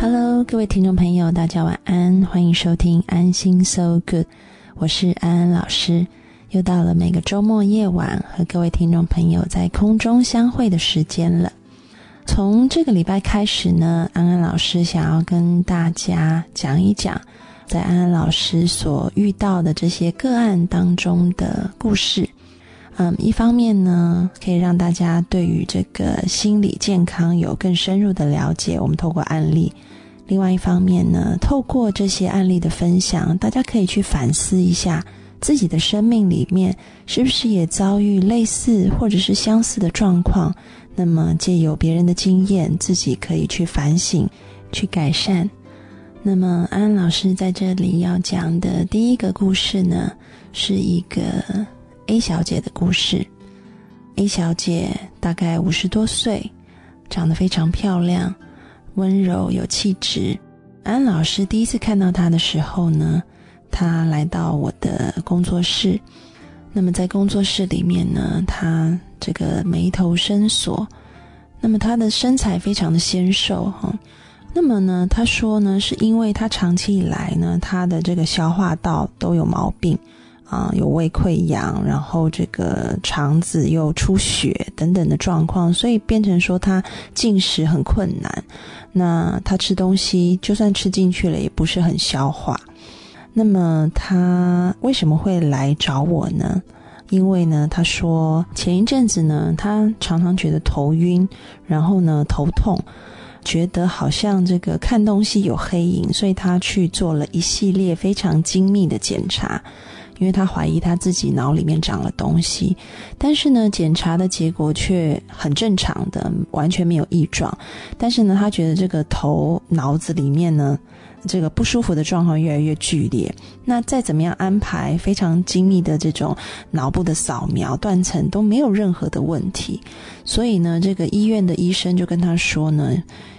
Hello，各位听众朋友，大家晚安，欢迎收听安心 So Good，我是安安老师。又到了每个周末夜晚和各位听众朋友在空中相会的时间了。从这个礼拜开始呢，安安老师想要跟大家讲一讲，在安安老师所遇到的这些个案当中的故事。嗯，一方面呢，可以让大家对于这个心理健康有更深入的了解。我们透过案例，另外一方面呢，透过这些案例的分享，大家可以去反思一下。自己的生命里面是不是也遭遇类似或者是相似的状况？那么借由别人的经验，自己可以去反省、去改善。那么安安老师在这里要讲的第一个故事呢，是一个 A 小姐的故事。A 小姐大概五十多岁，长得非常漂亮，温柔有气质。安老师第一次看到他的时候呢。他来到我的工作室，那么在工作室里面呢，他这个眉头深锁，那么他的身材非常的纤瘦哈，那么呢，他说呢，是因为他长期以来呢，他的这个消化道都有毛病啊，有胃溃疡，然后这个肠子又出血等等的状况，所以变成说他进食很困难，那他吃东西就算吃进去了，也不是很消化。那么他为什么会来找我呢？因为呢，他说前一阵子呢，他常常觉得头晕，然后呢头痛，觉得好像这个看东西有黑影，所以他去做了一系列非常精密的检查，因为他怀疑他自己脑里面长了东西，但是呢，检查的结果却很正常的，完全没有异状。但是呢，他觉得这个头脑子里面呢。这个不舒服的状况越来越剧烈，那再怎么样安排非常精密的这种脑部的扫描断层都没有任何的问题，所以呢，这个医院的医生就跟他说呢，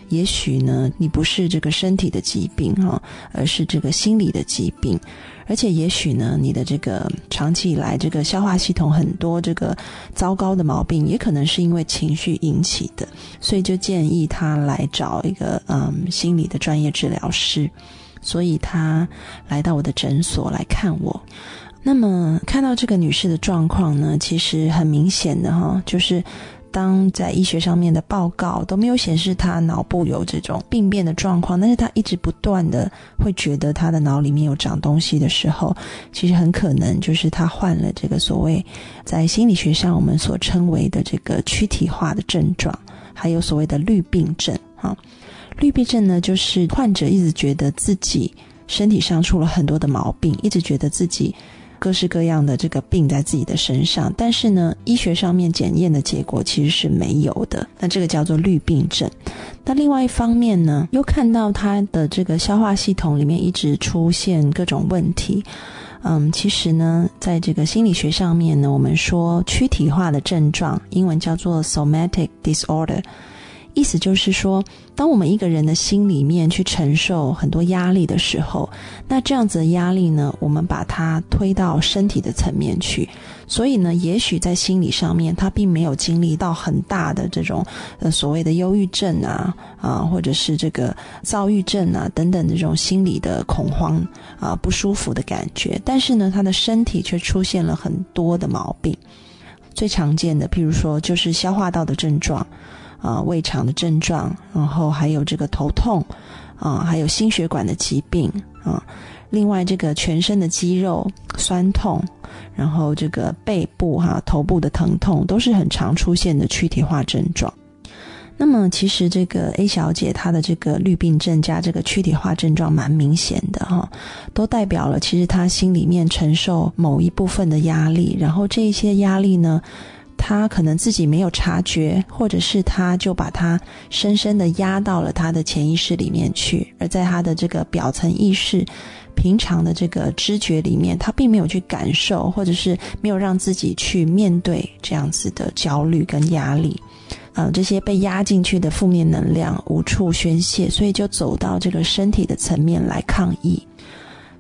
也许呢你不是这个身体的疾病哈，而是这个心理的疾病。而且也许呢，你的这个长期以来这个消化系统很多这个糟糕的毛病，也可能是因为情绪引起的，所以就建议他来找一个嗯心理的专业治疗师。所以他来到我的诊所来看我。那么看到这个女士的状况呢，其实很明显的哈，就是。当在医学上面的报告都没有显示他脑部有这种病变的状况，但是他一直不断的会觉得他的脑里面有长东西的时候，其实很可能就是他患了这个所谓在心理学上我们所称为的这个躯体化的症状，还有所谓的绿病症。哈，绿病症呢，就是患者一直觉得自己身体上出了很多的毛病，一直觉得自己。各式各样的这个病在自己的身上，但是呢，医学上面检验的结果其实是没有的。那这个叫做绿病症。那另外一方面呢，又看到他的这个消化系统里面一直出现各种问题。嗯，其实呢，在这个心理学上面呢，我们说躯体化的症状，英文叫做 somatic disorder。意思就是说，当我们一个人的心里面去承受很多压力的时候，那这样子的压力呢，我们把它推到身体的层面去。所以呢，也许在心理上面，他并没有经历到很大的这种呃所谓的忧郁症啊啊，或者是这个躁郁症啊等等这种心理的恐慌啊不舒服的感觉。但是呢，他的身体却出现了很多的毛病。最常见的，譬如说，就是消化道的症状。啊，胃肠的症状，然后还有这个头痛，啊，还有心血管的疾病，啊，另外这个全身的肌肉酸痛，然后这个背部哈头部的疼痛都是很常出现的躯体化症状。那么其实这个 A 小姐她的这个绿病症加这个躯体化症状蛮明显的哈，都代表了其实她心里面承受某一部分的压力，然后这些压力呢。他可能自己没有察觉，或者是他就把它深深的压到了他的潜意识里面去，而在他的这个表层意识、平常的这个知觉里面，他并没有去感受，或者是没有让自己去面对这样子的焦虑跟压力，呃，这些被压进去的负面能量无处宣泄，所以就走到这个身体的层面来抗议。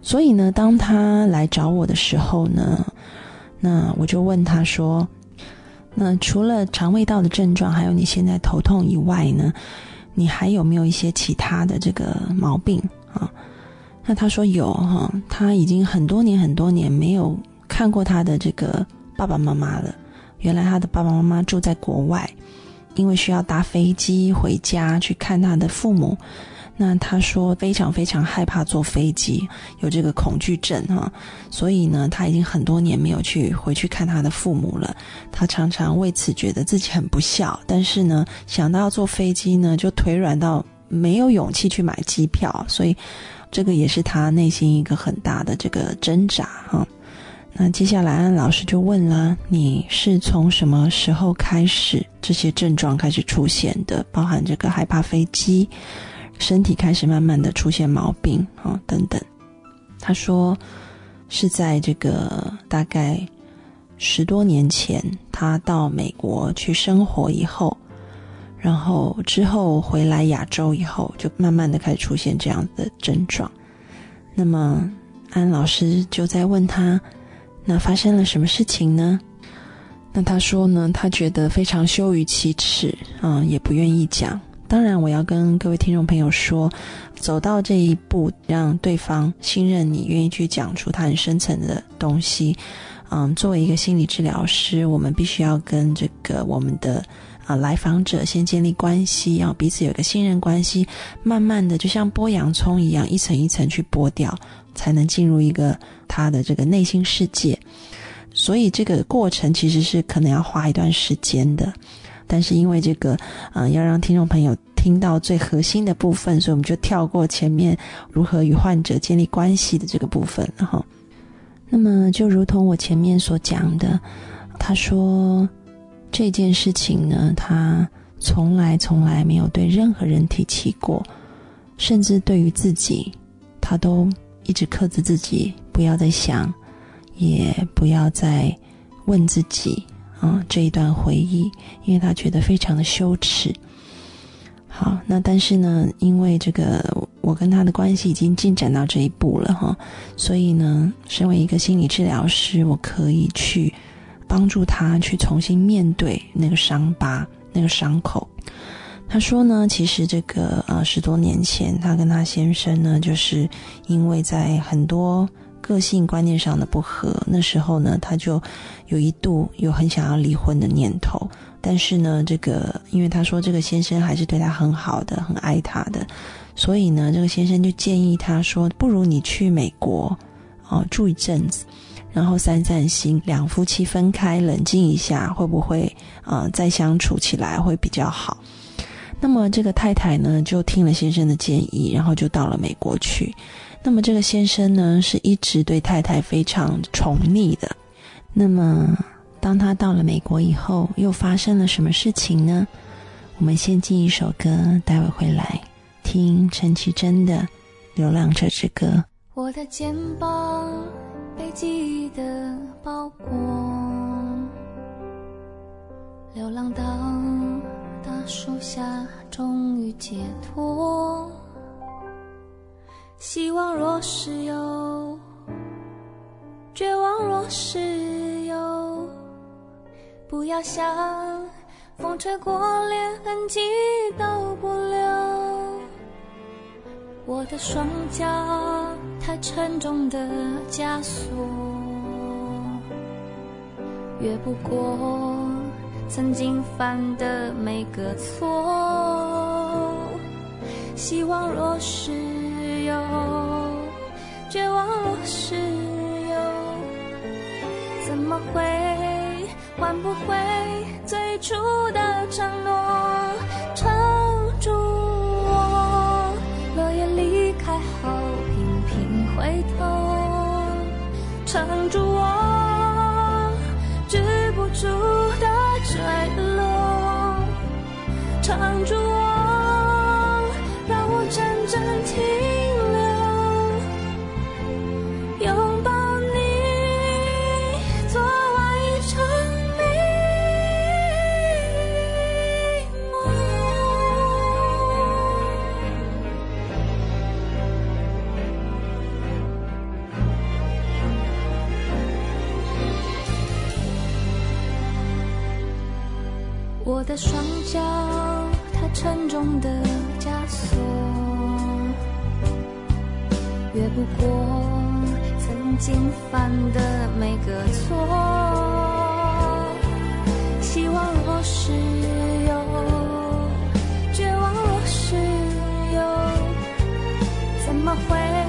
所以呢，当他来找我的时候呢，那我就问他说。那除了肠胃道的症状，还有你现在头痛以外呢，你还有没有一些其他的这个毛病啊？那他说有哈，他已经很多年很多年没有看过他的这个爸爸妈妈了。原来他的爸爸妈妈住在国外，因为需要搭飞机回家去看他的父母。那他说非常非常害怕坐飞机，有这个恐惧症哈，所以呢，他已经很多年没有去回去看他的父母了。他常常为此觉得自己很不孝，但是呢，想到要坐飞机呢，就腿软到没有勇气去买机票，所以这个也是他内心一个很大的这个挣扎哈。那接下来安老师就问了：你是从什么时候开始这些症状开始出现的？包含这个害怕飞机。身体开始慢慢的出现毛病啊，等等。他说是在这个大概十多年前，他到美国去生活以后，然后之后回来亚洲以后，就慢慢的开始出现这样的症状。那么安老师就在问他，那发生了什么事情呢？那他说呢，他觉得非常羞于启齿啊，也不愿意讲。当然，我要跟各位听众朋友说，走到这一步，让对方信任你，愿意去讲出他很深层的东西。嗯，作为一个心理治疗师，我们必须要跟这个我们的啊来访者先建立关系，要彼此有一个信任关系，慢慢的就像剥洋葱一样，一层一层去剥掉，才能进入一个他的这个内心世界。所以这个过程其实是可能要花一段时间的。但是因为这个，嗯，要让听众朋友听到最核心的部分，所以我们就跳过前面如何与患者建立关系的这个部分了哈。那么就如同我前面所讲的，他说这件事情呢，他从来从来没有对任何人提起过，甚至对于自己，他都一直克制自己，不要再想，也不要再问自己。啊，这一段回忆，因为他觉得非常的羞耻。好，那但是呢，因为这个我跟他的关系已经进展到这一步了哈，所以呢，身为一个心理治疗师，我可以去帮助他去重新面对那个伤疤、那个伤口。他说呢，其实这个呃十多年前，他跟他先生呢，就是因为在很多。个性观念上的不合，那时候呢，他就有一度有很想要离婚的念头。但是呢，这个因为他说这个先生还是对他很好的，很爱他的，所以呢，这个先生就建议他说：“不如你去美国哦住一阵子，然后散散心，两夫妻分开冷静一下，会不会啊再相处起来会比较好？”那么这个太太呢，就听了先生的建议，然后就到了美国去。那么这个先生呢，是一直对太太非常宠溺的。那么当他到了美国以后，又发生了什么事情呢？我们先进一首歌，待会回来听陈绮贞的《流浪者之歌》。我的肩膀被记忆的包裹，流浪到大树下，终于解脱。希望若是有，绝望若是有，不要想风吹过，连痕迹都不留。我的双脚太沉重的枷锁，越不过曾经犯的每个错。希望若是。有绝望若是有，怎么会换不回最初的承诺？曾经犯的每个错。希望若是有，绝望若是有，怎么会？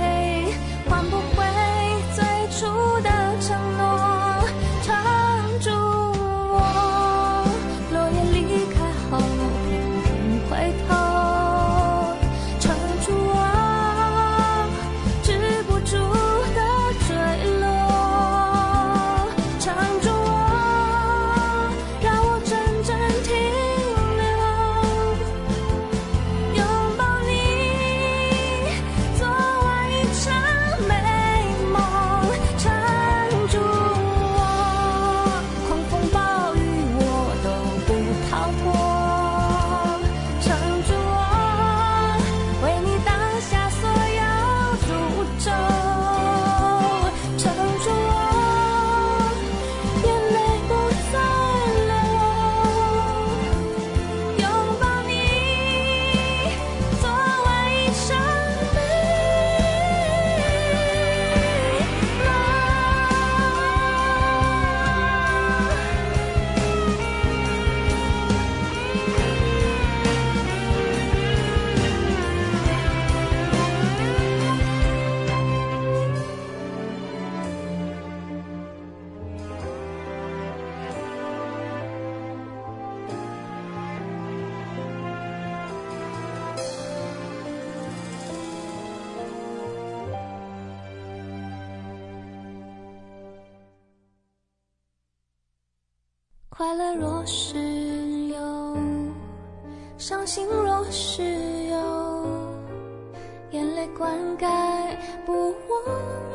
快乐若是有，伤心若是有，眼泪灌溉不忘。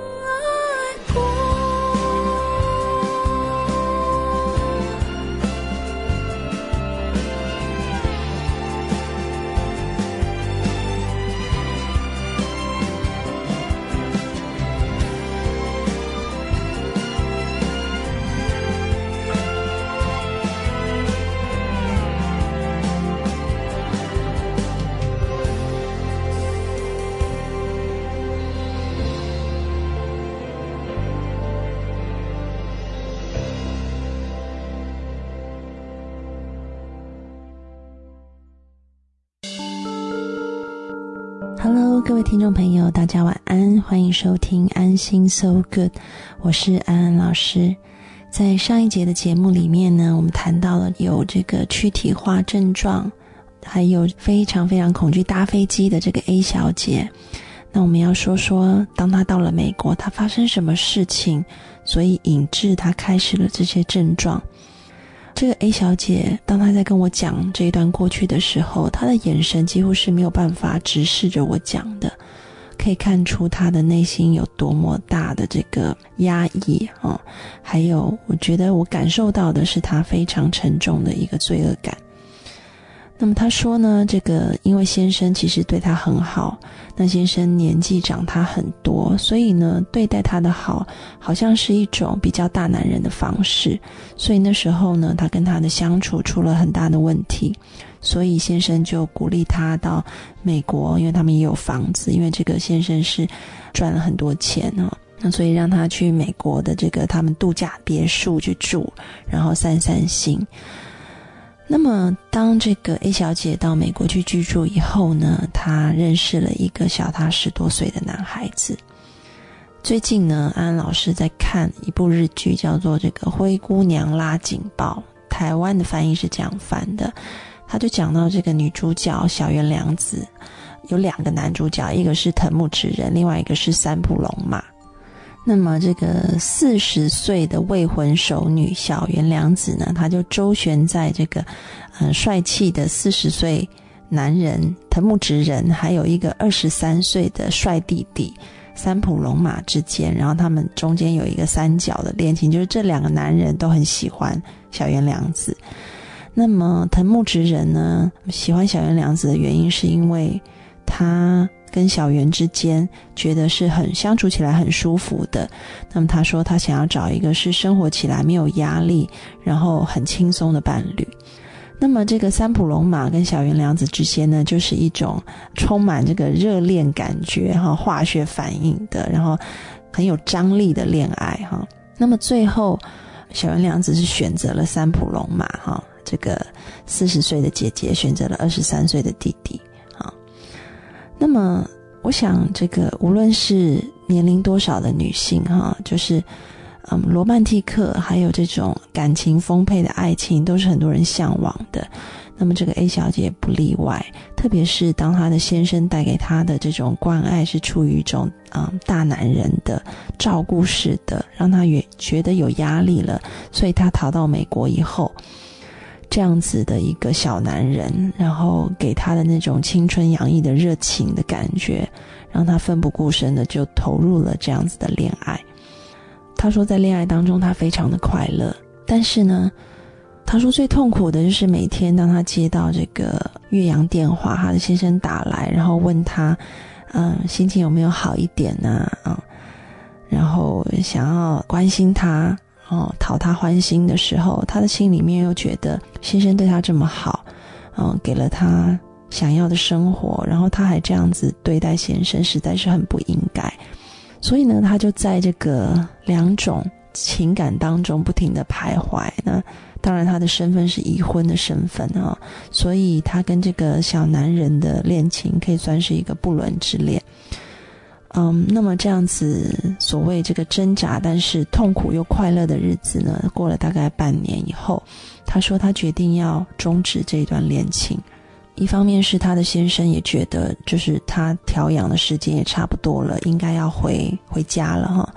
各位听众朋友，大家晚安，欢迎收听安心 So Good，我是安安老师。在上一节的节目里面呢，我们谈到了有这个躯体化症状，还有非常非常恐惧搭飞机的这个 A 小姐。那我们要说说，当她到了美国，她发生什么事情，所以引致她开始了这些症状。这个 A 小姐，当她在跟我讲这一段过去的时候，她的眼神几乎是没有办法直视着我讲的，可以看出她的内心有多么大的这个压抑啊！还有，我觉得我感受到的是她非常沉重的一个罪恶感。那么他说呢，这个因为先生其实对他很好，那先生年纪长他很多，所以呢对待他的好，好像是一种比较大男人的方式。所以那时候呢，他跟他的相处出了很大的问题，所以先生就鼓励他到美国，因为他们也有房子，因为这个先生是赚了很多钱啊，那所以让他去美国的这个他们度假别墅去住，然后散散心。那么，当这个 A 小姐到美国去居住以后呢，她认识了一个小她十多岁的男孩子。最近呢，安安老师在看一部日剧，叫做《这个灰姑娘拉警报》，台湾的翻译是这样翻的。他就讲到这个女主角小原良子，有两个男主角，一个是藤木直人，另外一个是三浦龙马。那么，这个四十岁的未婚熟女小原良子呢，她就周旋在这个，呃，帅气的四十岁男人藤木直人，还有一个二十三岁的帅弟弟三浦龙马之间，然后他们中间有一个三角的恋情，就是这两个男人都很喜欢小原良子。那么，藤木直人呢，喜欢小原良子的原因是因为他。跟小圆之间觉得是很相处起来很舒服的，那么他说他想要找一个是生活起来没有压力，然后很轻松的伴侣。那么这个三浦龙马跟小原良子之间呢，就是一种充满这个热恋感觉哈，化学反应的，然后很有张力的恋爱哈。那么最后，小原良子是选择了三浦龙马哈，这个四十岁的姐姐选择了二十三岁的弟弟。那么我想，这个无论是年龄多少的女性哈，就是。嗯，罗曼蒂克还有这种感情丰沛的爱情，都是很多人向往的。那么这个 A 小姐不例外，特别是当她的先生带给她的这种关爱是出于一种啊大男人的照顾式的，让她也觉得有压力了，所以她逃到美国以后，这样子的一个小男人，然后给他的那种青春洋溢的热情的感觉，让他奋不顾身的就投入了这样子的恋爱。他说，在恋爱当中，他非常的快乐。但是呢，他说最痛苦的就是每天当他接到这个岳阳电话，他的先生打来，然后问他，嗯，心情有没有好一点呢？啊，然后想要关心他，哦，讨他欢心的时候，他的心里面又觉得先生对他这么好，嗯，给了他想要的生活，然后他还这样子对待先生，实在是很不应该。所以呢，他就在这个两种情感当中不停的徘徊。那当然，他的身份是已婚的身份啊，所以他跟这个小男人的恋情可以算是一个不伦之恋。嗯，那么这样子所谓这个挣扎，但是痛苦又快乐的日子呢，过了大概半年以后，他说他决定要终止这段恋情。一方面是他的先生也觉得，就是他调养的时间也差不多了，应该要回回家了哈。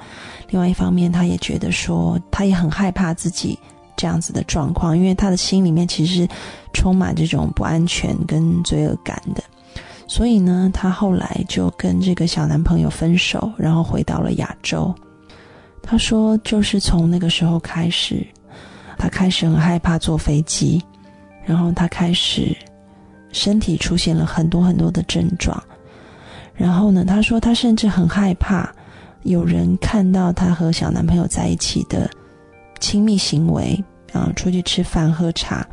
另外一方面，他也觉得说，他也很害怕自己这样子的状况，因为他的心里面其实充满这种不安全跟罪恶感的。所以呢，他后来就跟这个小男朋友分手，然后回到了亚洲。他说，就是从那个时候开始，他开始很害怕坐飞机，然后他开始。身体出现了很多很多的症状，然后呢，她说她甚至很害怕有人看到她和小男朋友在一起的亲密行为啊，出去吃饭喝茶，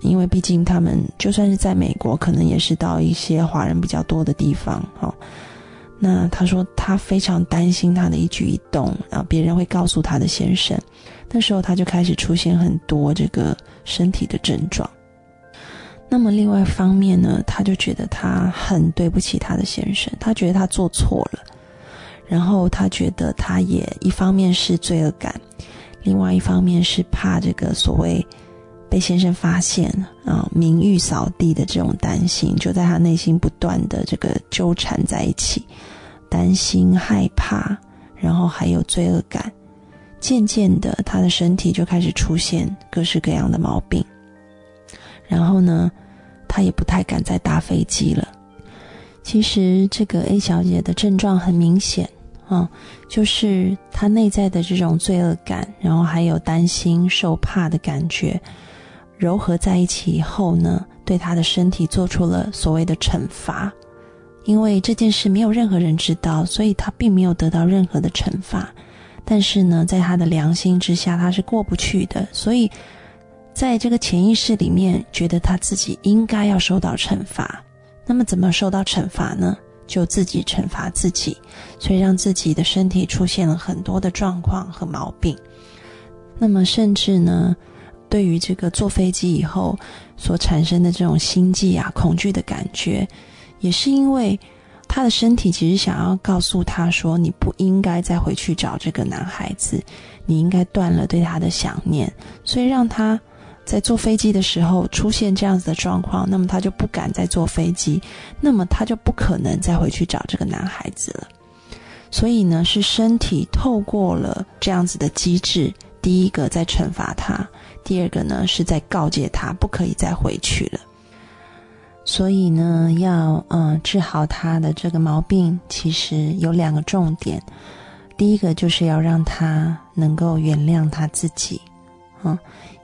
因为毕竟他们就算是在美国，可能也是到一些华人比较多的地方哈。那他说他非常担心他的一举一动，然后别人会告诉他的先生，那时候他就开始出现很多这个身体的症状。那么另外一方面呢，他就觉得他很对不起他的先生，他觉得他做错了，然后他觉得他也一方面是罪恶感，另外一方面是怕这个所谓被先生发现啊名誉扫地的这种担心，就在他内心不断的这个纠缠在一起，担心害怕，然后还有罪恶感，渐渐的他的身体就开始出现各式各样的毛病。然后呢，他也不太敢再搭飞机了。其实这个 A 小姐的症状很明显啊，就是她内在的这种罪恶感，然后还有担心、受怕的感觉，糅合在一起以后呢，对他的身体做出了所谓的惩罚。因为这件事没有任何人知道，所以他并没有得到任何的惩罚。但是呢，在他的良心之下，他是过不去的，所以。在这个潜意识里面，觉得他自己应该要受到惩罚。那么，怎么受到惩罚呢？就自己惩罚自己，所以让自己的身体出现了很多的状况和毛病。那么，甚至呢，对于这个坐飞机以后所产生的这种心悸啊、恐惧的感觉，也是因为他的身体其实想要告诉他说：“你不应该再回去找这个男孩子，你应该断了对他的想念。”所以让他。在坐飞机的时候出现这样子的状况，那么他就不敢再坐飞机，那么他就不可能再回去找这个男孩子了。所以呢，是身体透过了这样子的机制，第一个在惩罚他，第二个呢是在告诫他不可以再回去了。所以呢，要嗯治好他的这个毛病，其实有两个重点，第一个就是要让他能够原谅他自己，嗯，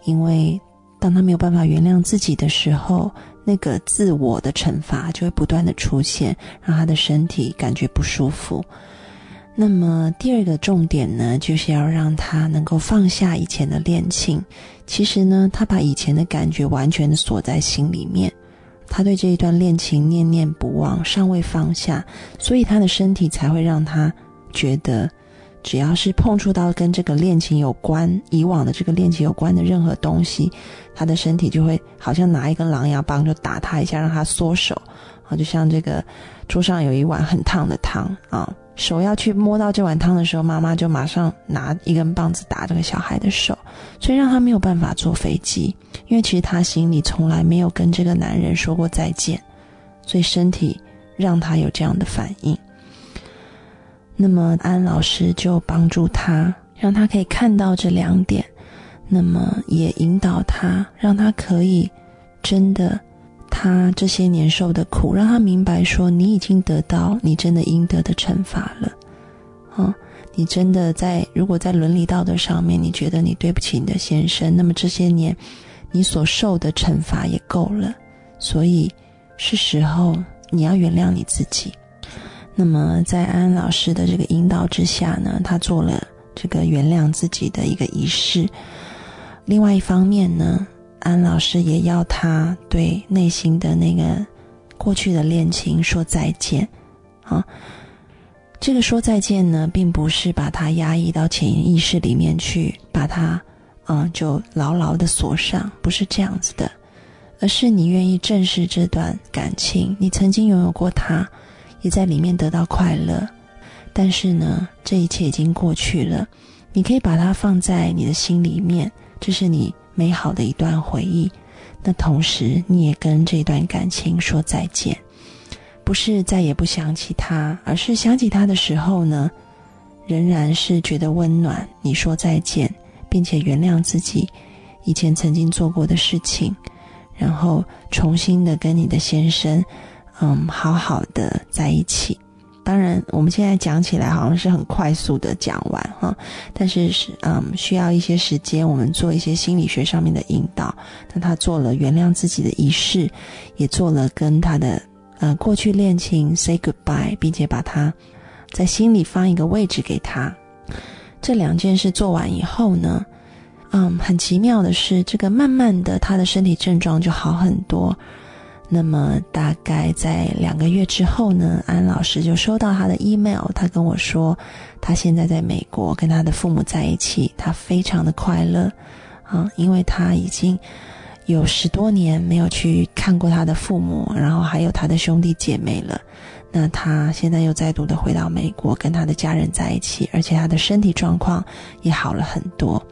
因为。当他没有办法原谅自己的时候，那个自我的惩罚就会不断的出现，让他的身体感觉不舒服。那么第二个重点呢，就是要让他能够放下以前的恋情。其实呢，他把以前的感觉完全的锁在心里面，他对这一段恋情念念不忘，尚未放下，所以他的身体才会让他觉得，只要是碰触到跟这个恋情有关、以往的这个恋情有关的任何东西，他的身体就会好像拿一根狼牙棒就打他一下，让他缩手。啊，就像这个桌上有一碗很烫的汤啊。手要去摸到这碗汤的时候，妈妈就马上拿一根棒子打这个小孩的手，所以让他没有办法坐飞机。因为其实他心里从来没有跟这个男人说过再见，所以身体让他有这样的反应。那么安老师就帮助他，让他可以看到这两点，那么也引导他，让他可以真的。他这些年受的苦，让他明白说：你已经得到你真的应得的惩罚了，啊！你真的在如果在伦理道德上面，你觉得你对不起你的先生，那么这些年你所受的惩罚也够了，所以是时候你要原谅你自己。那么在安安老师的这个引导之下呢，他做了这个原谅自己的一个仪式。另外一方面呢。安老师也要他对内心的那个过去的恋情说再见，啊，这个说再见呢，并不是把它压抑到潜意识里面去，把它，嗯，就牢牢的锁上，不是这样子的，而是你愿意正视这段感情，你曾经拥有过他，也在里面得到快乐，但是呢，这一切已经过去了，你可以把它放在你的心里面，这是你。美好的一段回忆，那同时你也跟这段感情说再见，不是再也不想起他，而是想起他的时候呢，仍然是觉得温暖。你说再见，并且原谅自己以前曾经做过的事情，然后重新的跟你的先生，嗯，好好的在一起。当然，我们现在讲起来好像是很快速的讲完哈，但是是嗯需要一些时间，我们做一些心理学上面的引导。那他做了原谅自己的仪式，也做了跟他的呃过去恋情 say goodbye，并且把他在心里放一个位置给他。这两件事做完以后呢，嗯，很奇妙的是，这个慢慢的他的身体症状就好很多。那么大概在两个月之后呢，安老师就收到他的 email，他跟我说，他现在在美国跟他的父母在一起，他非常的快乐，啊，因为他已经有十多年没有去看过他的父母，然后还有他的兄弟姐妹了，那他现在又再度的回到美国跟他的家人在一起，而且他的身体状况也好了很多。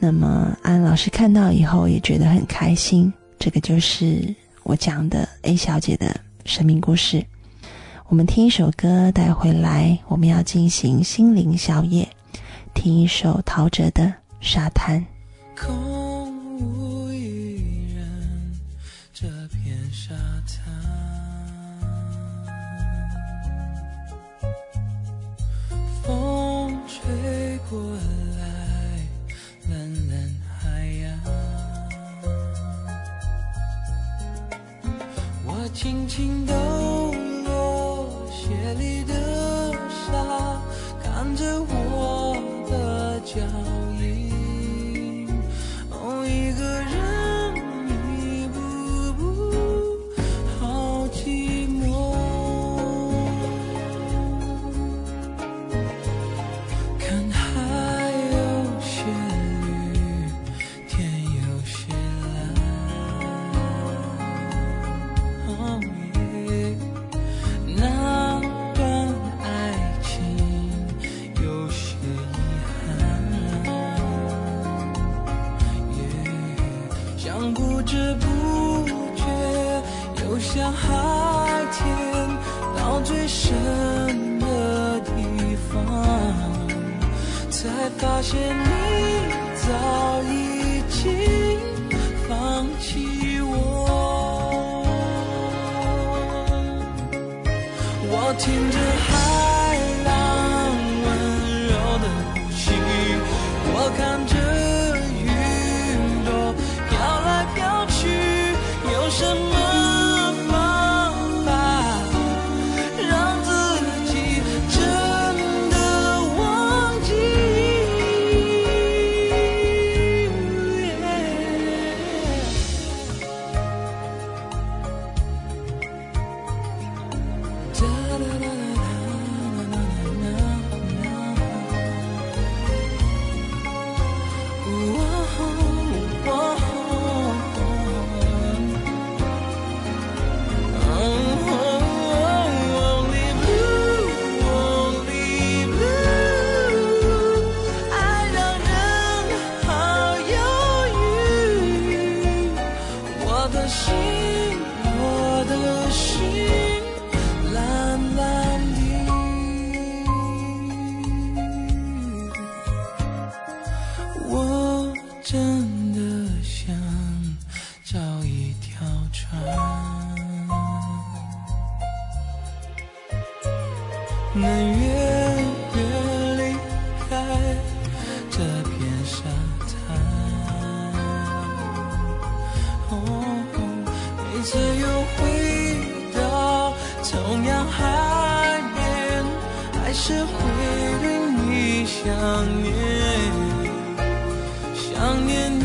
那么安老师看到以后也觉得很开心，这个就是。我讲的 A 小姐的生命故事，我们听一首歌带回来。我们要进行心灵宵夜，听一首陶喆的《沙滩》。空无一人，这片沙滩，风吹过轻轻抖落鞋里的沙，看着我的脚才发现你早已经放弃我。我听着海边还是会对你想念想念你。